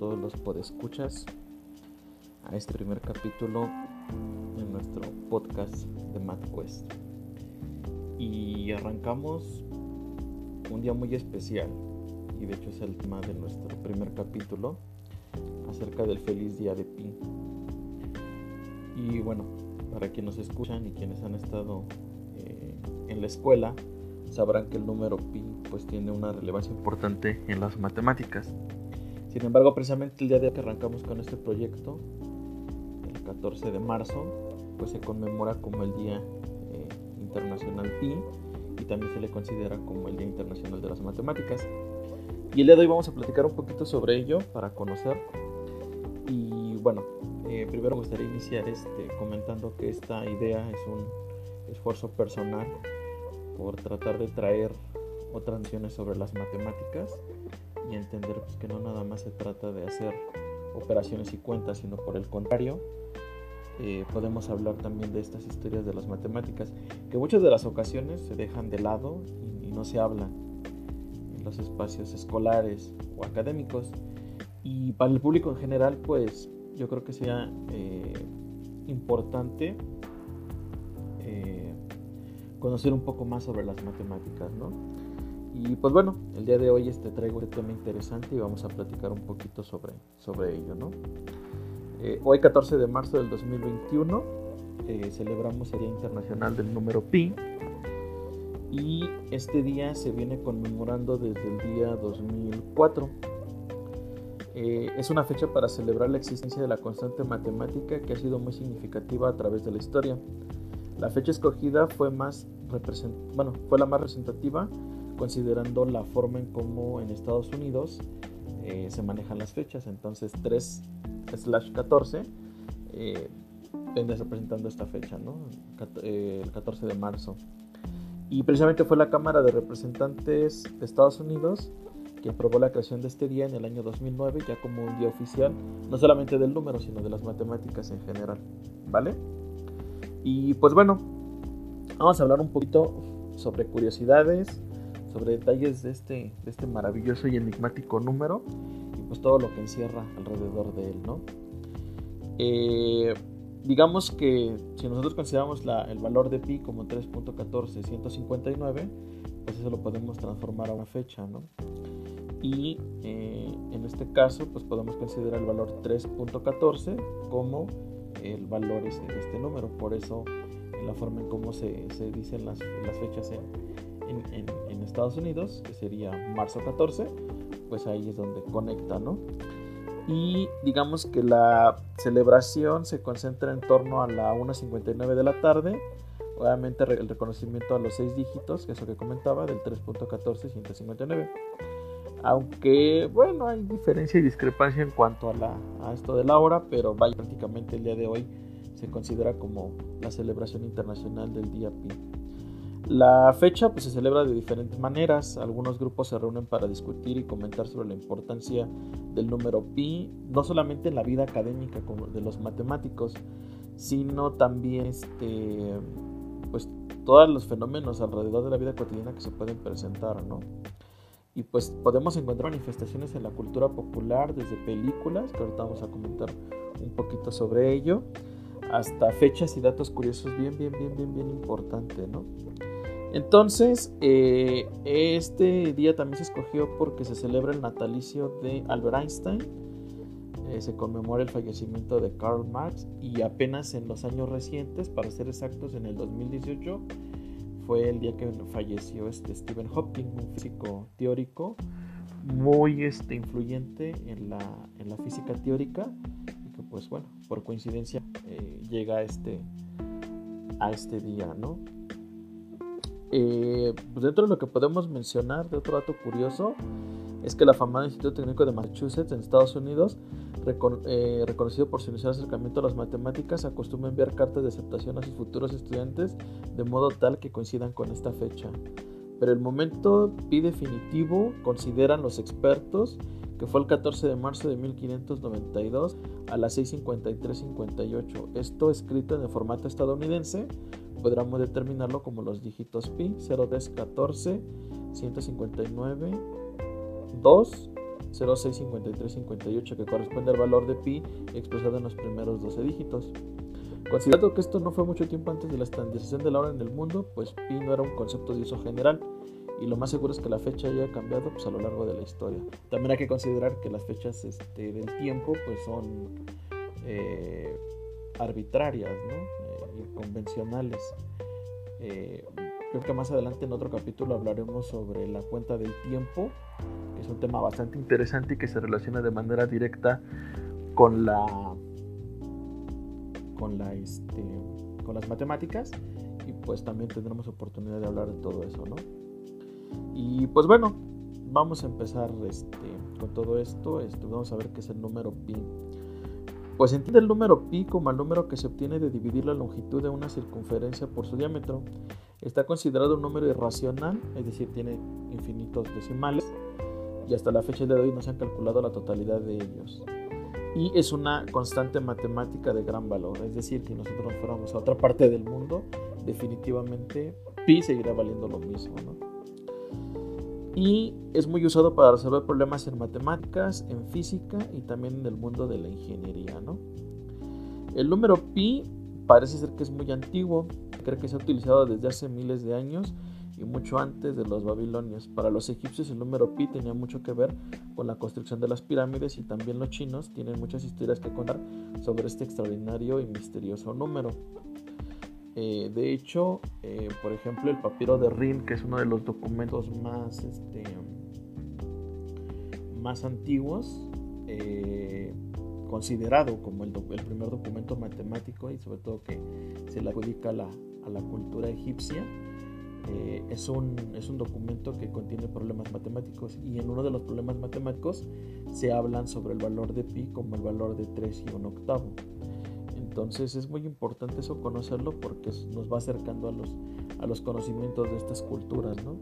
todos los podescuchas a este primer capítulo de nuestro podcast de MathQuest. Y arrancamos un día muy especial, y de hecho es el tema de nuestro primer capítulo, acerca del feliz día de Pi. Y bueno, para quienes nos escuchan y quienes han estado eh, en la escuela, sabrán que el número pi pues tiene una relevancia importante en las matemáticas. Sin embargo, precisamente el día de que arrancamos con este proyecto, el 14 de marzo, pues se conmemora como el Día eh, Internacional Pi y también se le considera como el Día Internacional de las Matemáticas. Y el día de hoy vamos a platicar un poquito sobre ello para conocer. Y bueno, eh, primero me gustaría iniciar este, comentando que esta idea es un esfuerzo personal por tratar de traer otras nociones sobre las matemáticas y entender pues, que no nada más se trata de hacer operaciones y cuentas, sino por el contrario, eh, podemos hablar también de estas historias de las matemáticas, que muchas de las ocasiones se dejan de lado y, no se hablan en los espacios escolares o académicos. Y para el público en general, pues yo creo que sea eh, importante conocer un poco más sobre las matemáticas, ¿no? Y pues bueno, el día de hoy este traigo un tema interesante y vamos a platicar un poquito sobre, sobre ello, ¿no? Eh, hoy 14 de marzo del 2021 eh, celebramos el Día Internacional del Número Pi y este día se viene conmemorando desde el día 2004. Eh, es una fecha para celebrar la existencia de la constante matemática que ha sido muy significativa a través de la historia. La fecha escogida fue, más bueno, fue la más representativa considerando la forma en cómo en Estados Unidos eh, se manejan las fechas. Entonces 3 slash 14 eh, representando esta fecha, ¿no? Eh, el 14 de marzo. Y precisamente fue la Cámara de Representantes de Estados Unidos que aprobó la creación de este día en el año 2009 ya como un día oficial, no solamente del número, sino de las matemáticas en general, ¿vale? Y pues bueno, vamos a hablar un poquito sobre curiosidades, sobre detalles de este, de este maravilloso y enigmático número y pues todo lo que encierra alrededor de él, ¿no? Eh, digamos que si nosotros consideramos el valor de pi como 3.14159, pues eso lo podemos transformar a una fecha, ¿no? Y eh, en este caso, pues podemos considerar el valor 3.14 como el valor de este número. Por eso, en la forma en cómo se, se dicen las, las fechas en, en, en, Estados Unidos, que sería marzo 14, pues ahí es donde conecta, ¿no? Y digamos que la celebración se concentra en torno a la 1.59 de la tarde. Obviamente el reconocimiento a los seis dígitos, que es lo que comentaba, del 3.14 aunque, bueno, hay diferencia y discrepancia en cuanto a, la, a esto de la hora, pero vaya, prácticamente el día de hoy se considera como la celebración internacional del día Pi. La fecha pues, se celebra de diferentes maneras. Algunos grupos se reúnen para discutir y comentar sobre la importancia del número pi, no solamente en la vida académica como de los matemáticos, sino también este, pues, todos los fenómenos alrededor de la vida cotidiana que se pueden presentar. ¿no? Y pues podemos encontrar manifestaciones en la cultura popular, desde películas, que ahorita vamos a comentar un poquito sobre ello, hasta fechas y datos curiosos bien, bien, bien, bien, bien importante, ¿no? Entonces, eh, este día también se escogió porque se celebra el natalicio de Albert Einstein, eh, se conmemora el fallecimiento de Karl Marx y apenas en los años recientes, para ser exactos, en el 2018, fue el día que falleció este Stephen Hawking, un físico teórico muy este, influyente en la, en la física teórica y que pues bueno, por coincidencia eh, llega este, a este día, ¿no? Eh, pues dentro de lo que podemos mencionar de otro dato curioso es que la famosa Instituto Técnico de Massachusetts en Estados Unidos eh, reconocido por su inicial acercamiento a las matemáticas, acostumbra enviar cartas de aceptación a sus futuros estudiantes de modo tal que coincidan con esta fecha. Pero el momento pi definitivo, consideran los expertos, que fue el 14 de marzo de 1592 a las 6.53.58. Esto escrito en el formato estadounidense, podríamos determinarlo como los dígitos pi, 0 10 14, 159, 2, 0.65358 que corresponde al valor de pi expresado en los primeros 12 dígitos. Considerando que esto no fue mucho tiempo antes de la estandarización de la hora en el mundo, pues pi no era un concepto de uso general y lo más seguro es que la fecha haya cambiado pues, a lo largo de la historia. También hay que considerar que las fechas este, del tiempo pues son eh, arbitrarias ¿no? Eh, convencionales. Eh, creo que más adelante en otro capítulo hablaremos sobre la cuenta del tiempo, que es un tema bastante interesante y que se relaciona de manera directa con la con la este, con las matemáticas y pues también tendremos oportunidad de hablar de todo eso, ¿no? Y pues bueno, vamos a empezar este, con todo esto. Este, vamos a ver qué es el número pi. Pues entiende el número pi como el número que se obtiene de dividir la longitud de una circunferencia por su diámetro. Está considerado un número irracional, es decir, tiene infinitos decimales y hasta la fecha de hoy no se han calculado la totalidad de ellos. Y es una constante matemática de gran valor, es decir, que nosotros nos fuéramos a otra parte del mundo, definitivamente pi seguirá valiendo lo mismo. ¿no? Y es muy usado para resolver problemas en matemáticas, en física y también en el mundo de la ingeniería. ¿no? El número pi parece ser que es muy antiguo, creo que se ha utilizado desde hace miles de años y mucho antes de los babilonios. Para los egipcios el número pi tenía mucho que ver con la construcción de las pirámides y también los chinos tienen muchas historias que contar sobre este extraordinario y misterioso número. Eh, de hecho, eh, por ejemplo, el papiro de Rin, que es uno de los documentos más, este, más antiguos, eh, considerado como el, primer documento matemático y sobre todo que se le adjudica a la, cultura egipcia, es, un, es un documento que contiene problemas matemáticos y en uno de los problemas matemáticos se hablan sobre el valor de pi como el valor de 3 y un octavo. Entonces es muy importante eso conocerlo porque nos va acercando a los, a los conocimientos de estas culturas, ¿no?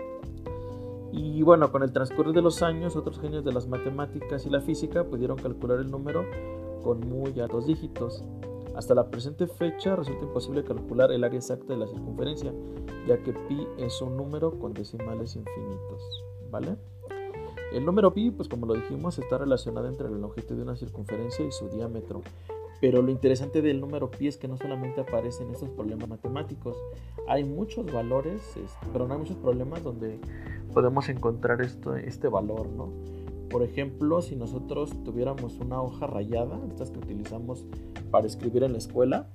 Y bueno, con el transcurrir de los años, otros genios de las matemáticas y la física pudieron calcular el número con muy altos dígitos. Hasta la presente fecha resulta imposible calcular el área exacta de la circunferencia, ya que pi es un número con decimales infinitos, ¿vale? El número pi, pues como lo dijimos, está relacionado entre la longitud de una circunferencia y su diámetro. Pero lo interesante del número pi es que no solamente aparecen estos problemas matemáticos, hay muchos valores, pero no hay muchos problemas donde podemos encontrar esto, este valor, ¿no? Por ejemplo, si nosotros tuviéramos una hoja rayada, estas que utilizamos para escribir en la escuela,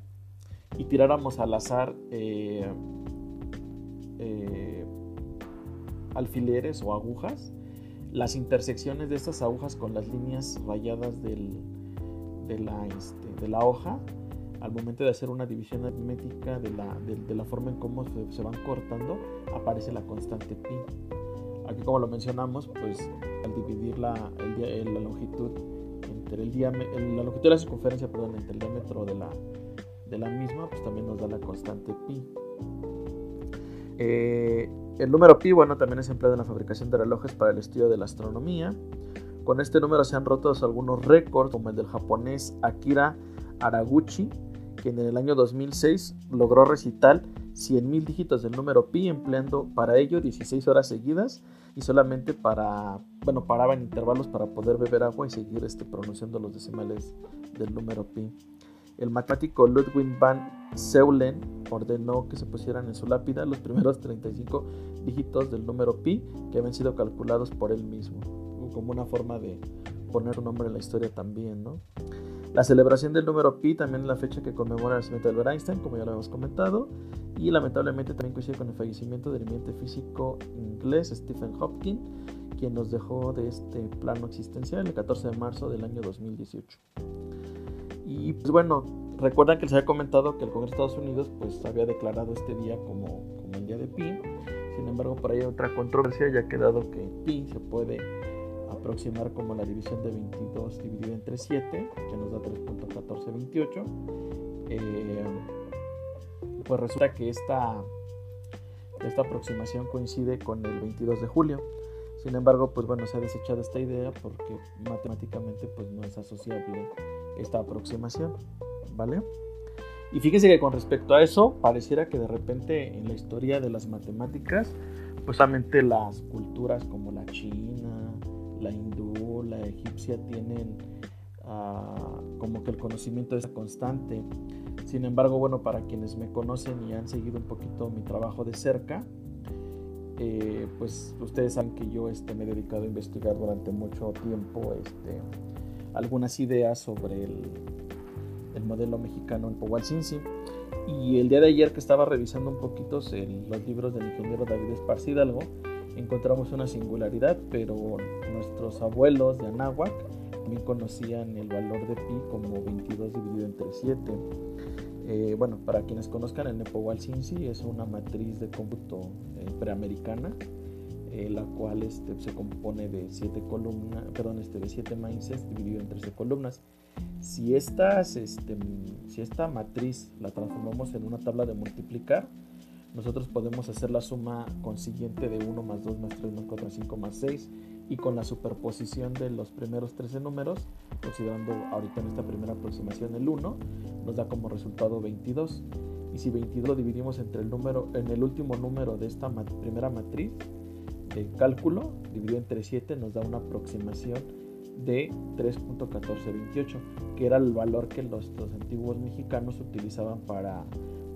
y tiráramos al azar eh, eh, alfileres o agujas, las intersecciones de estas agujas con las líneas rayadas del, de la, este, de la hoja al momento de hacer una división aritmética de la, de, la forma en cómo se, van cortando, aparece la constante pi. Aquí como lo mencionamos, pues al dividir la, la longitud entre el diámetro, la longitud de la circunferencia, perdón, entre el diámetro de la, de la misma, pues también nos da la constante pi. Eh, el número pi, bueno, también es empleado en la fabricación de relojes para el estudio de la astronomía. Con este número se han roto algunos récords, como el del japonés Akira Araguchi, que en el año 2006 logró recitar 100.000 dígitos del número pi, empleando para ello 16 horas seguidas y solamente para, bueno, paraba en intervalos para poder beber agua y seguir este, pronunciando los decimales del número pi. El matemático Ludwig van Seulen ordenó que se pusieran en su lápida los primeros 35 dígitos del número pi que habían sido calculados por él mismo como una forma de poner un nombre en la historia también, ¿no? La celebración del número pi también es la fecha que conmemora el nacimiento de Albert Einstein, como ya lo hemos comentado, y lamentablemente también coincide con el fallecimiento del eminente físico inglés Stephen Hopkins, quien nos dejó de este plano existencial el 14 de marzo del año 2018. Y pues bueno, recuerdan que les había comentado que el Congreso de Estados Unidos pues había declarado este día como, como el día de pi. Sin embargo, por ahí hay otra controversia, ya ha quedado que pi se puede aproximar como la división de 22 dividido entre 7, que nos da 3.1428. Eh, pues resulta que esta, esta aproximación coincide con el 22 de julio. Sin embargo, pues bueno, se ha desechado esta idea porque matemáticamente pues no es asociable esta aproximación, ¿vale? Y fíjense que con respecto a eso, pareciera que de repente en la historia de las matemáticas, pues solamente las culturas como la China, la hindú, la egipcia tienen ah, como que el conocimiento es constante. Sin embargo, bueno, para quienes me conocen y han seguido un poquito mi trabajo de cerca, eh, pues ustedes saben que yo este, me he dedicado a investigar durante mucho tiempo este, algunas ideas sobre el, el modelo mexicano en Powalcinci. Y el día de ayer que estaba revisando un poquito los libros del ingeniero David Esparza Hidalgo, encontramos una singularidad, pero nuestros abuelos de Anáhuac también conocían el valor de pi como 22 dividido entre 7. Eh, bueno, para quienes conozcan, el Nepohualcinci es una matriz de cómputo eh, preamericana, eh, la cual este, se compone de 7 columnas, perdón, este, de 7 maíces dividido en 13 columnas. Si, estas, este, si esta matriz la transformamos en una tabla de multiplicar, nosotros podemos hacer la suma consiguiente de 1 más 2 más 3 más 4 más 5 más 6 y con la superposición de los primeros 13 números, considerando ahorita en esta primera aproximación el 1, nos da como resultado 22. Y si 22 lo dividimos entre el número, en el último número de esta primera matriz de cálculo, dividido entre 7, nos da una aproximación de 3.1428, que era el valor que los, los antiguos mexicanos utilizaban para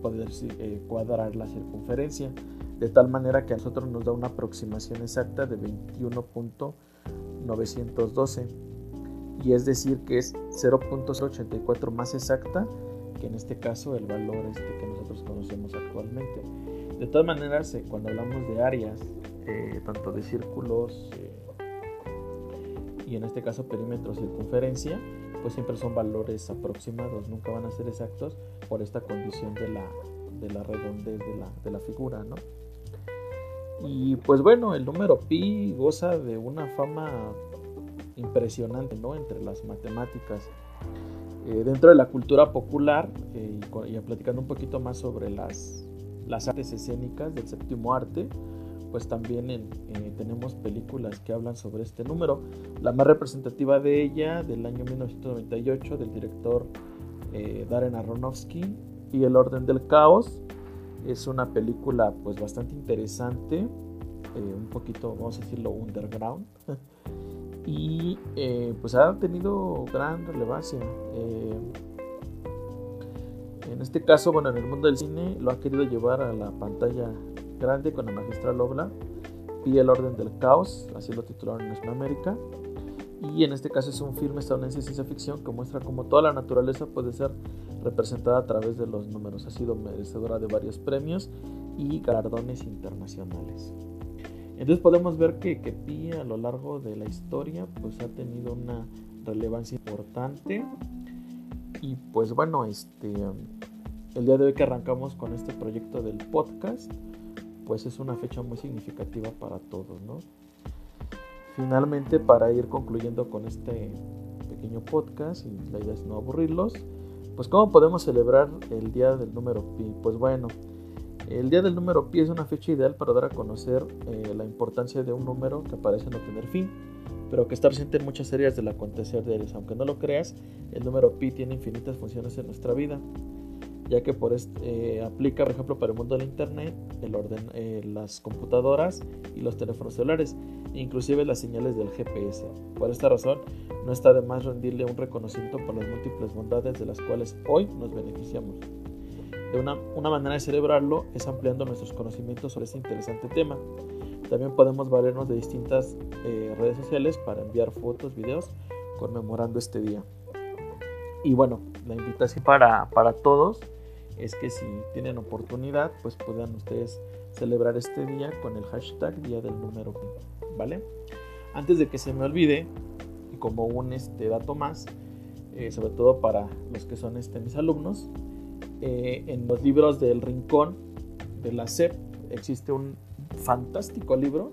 poder eh, cuadrar la circunferencia, de tal manera que a nosotros nos da una aproximación exacta de 21.912 y es decir que es 0.084 más exacta que en este caso el valor este que nosotros conocemos actualmente. De todas maneras, eh, cuando hablamos de áreas, eh, tanto de círculos y en este caso perímetro circunferencia, pues siempre son valores aproximados, nunca van a ser exactos por esta condición de la, de la redondez de la, de la figura, ¿no? Y pues bueno, el número pi goza de una fama impresionante, ¿no? Entre las matemáticas. Eh, dentro de la cultura popular, eh, y, platicando un poquito más sobre las, las artes escénicas del séptimo arte, pues también eh, tenemos películas que hablan sobre este número. La más representativa de ella, del año 1998, del director eh, Darren Aronofsky, y El Orden del Caos. Es una película pues bastante interesante, eh, un poquito, vamos a decirlo, underground. y pues ha tenido gran relevancia. en este caso, bueno, en el mundo del cine lo ha querido llevar a la pantalla grande con la magistral obra y el orden del caos, así lo titularon en Hispanoamérica. Y en este caso es un filme estadounidense de ciencia ficción que muestra cómo toda la naturaleza puede ser representada a través de los números. Ha sido merecedora de varios premios y galardones internacionales. Entonces podemos ver que, que Pi a lo largo de la historia pues ha tenido una relevancia importante. Y pues bueno, este, el día de hoy que arrancamos con este proyecto del podcast, pues es una fecha muy significativa para todos, ¿no? Finalmente, para ir concluyendo con este pequeño podcast, y la idea es no aburrirlos, pues ¿cómo podemos celebrar el día del número pi? Pues bueno, el día del número pi es una fecha ideal para dar a conocer eh, la importancia de un número que parece no tener fin, pero que está presente en muchas áreas del acontecer ellos. Aunque no lo creas, el número pi tiene infinitas funciones en nuestra vida ya que por este, aplica, por ejemplo, para el mundo del Internet, el orden, eh, las computadoras y los teléfonos celulares, inclusive las señales del GPS. Por esta razón, no está de más rendirle un reconocimiento por las múltiples bondades de las cuales hoy nos beneficiamos. De una, una manera de celebrarlo es ampliando nuestros conocimientos sobre este interesante tema. También podemos valernos de distintas eh, redes sociales para enviar fotos, videos conmemorando este día. Y bueno, la invitación para, para todos es que si tienen oportunidad, pues puedan ustedes celebrar este día con el hashtag Día del Número Pi, ¿vale? Antes de que se me olvide, y como un este, dato más, eh, sobre todo para los que son este, mis alumnos, eh, en los libros del Rincón de la SEP existe un fantástico libro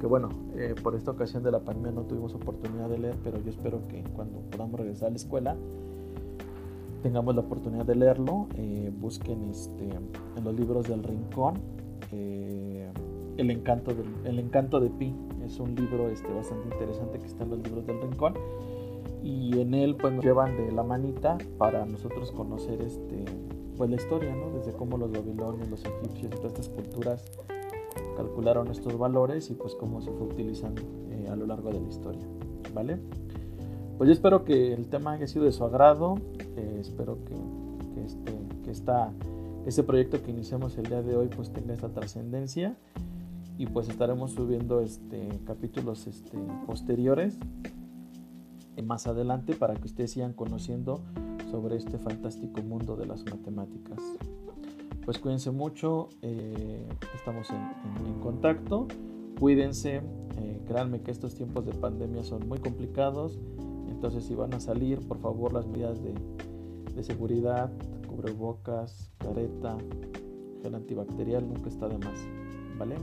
que bueno, eh, por esta ocasión de la pandemia no tuvimos oportunidad de leer, pero yo espero que cuando podamos regresar a la escuela tengamos la oportunidad de leerlo, eh, busquen este, en los libros del Rincón eh, el, encanto del, el encanto de Pi. Es un libro este, bastante interesante que está en los libros del Rincón y en él pues nos llevan de la manita para nosotros conocer este, pues, la historia, ¿no? desde cómo los babilonios, los egipcios y todas estas culturas calcularon estos valores y pues cómo se fue utilizando eh, a lo largo de la historia. ¿vale? Pues yo espero que el tema haya sido de su agrado, eh, espero que, este, que esta, este proyecto que iniciamos el día de hoy pues tenga esta trascendencia. Y pues estaremos subiendo este, capítulos este, posteriores más adelante para que ustedes sigan conociendo sobre este fantástico mundo de las matemáticas. Pues cuídense mucho, eh, estamos en, contacto, cuídense, eh, créanme que estos tiempos de pandemia son muy complicados, entonces si van a salir, por favor las medidas de, seguridad, cubrebocas, careta, gel antibacterial nunca está de más, ¿vale?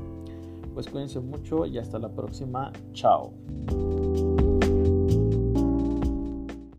Pues cuídense mucho y hasta la próxima, chao.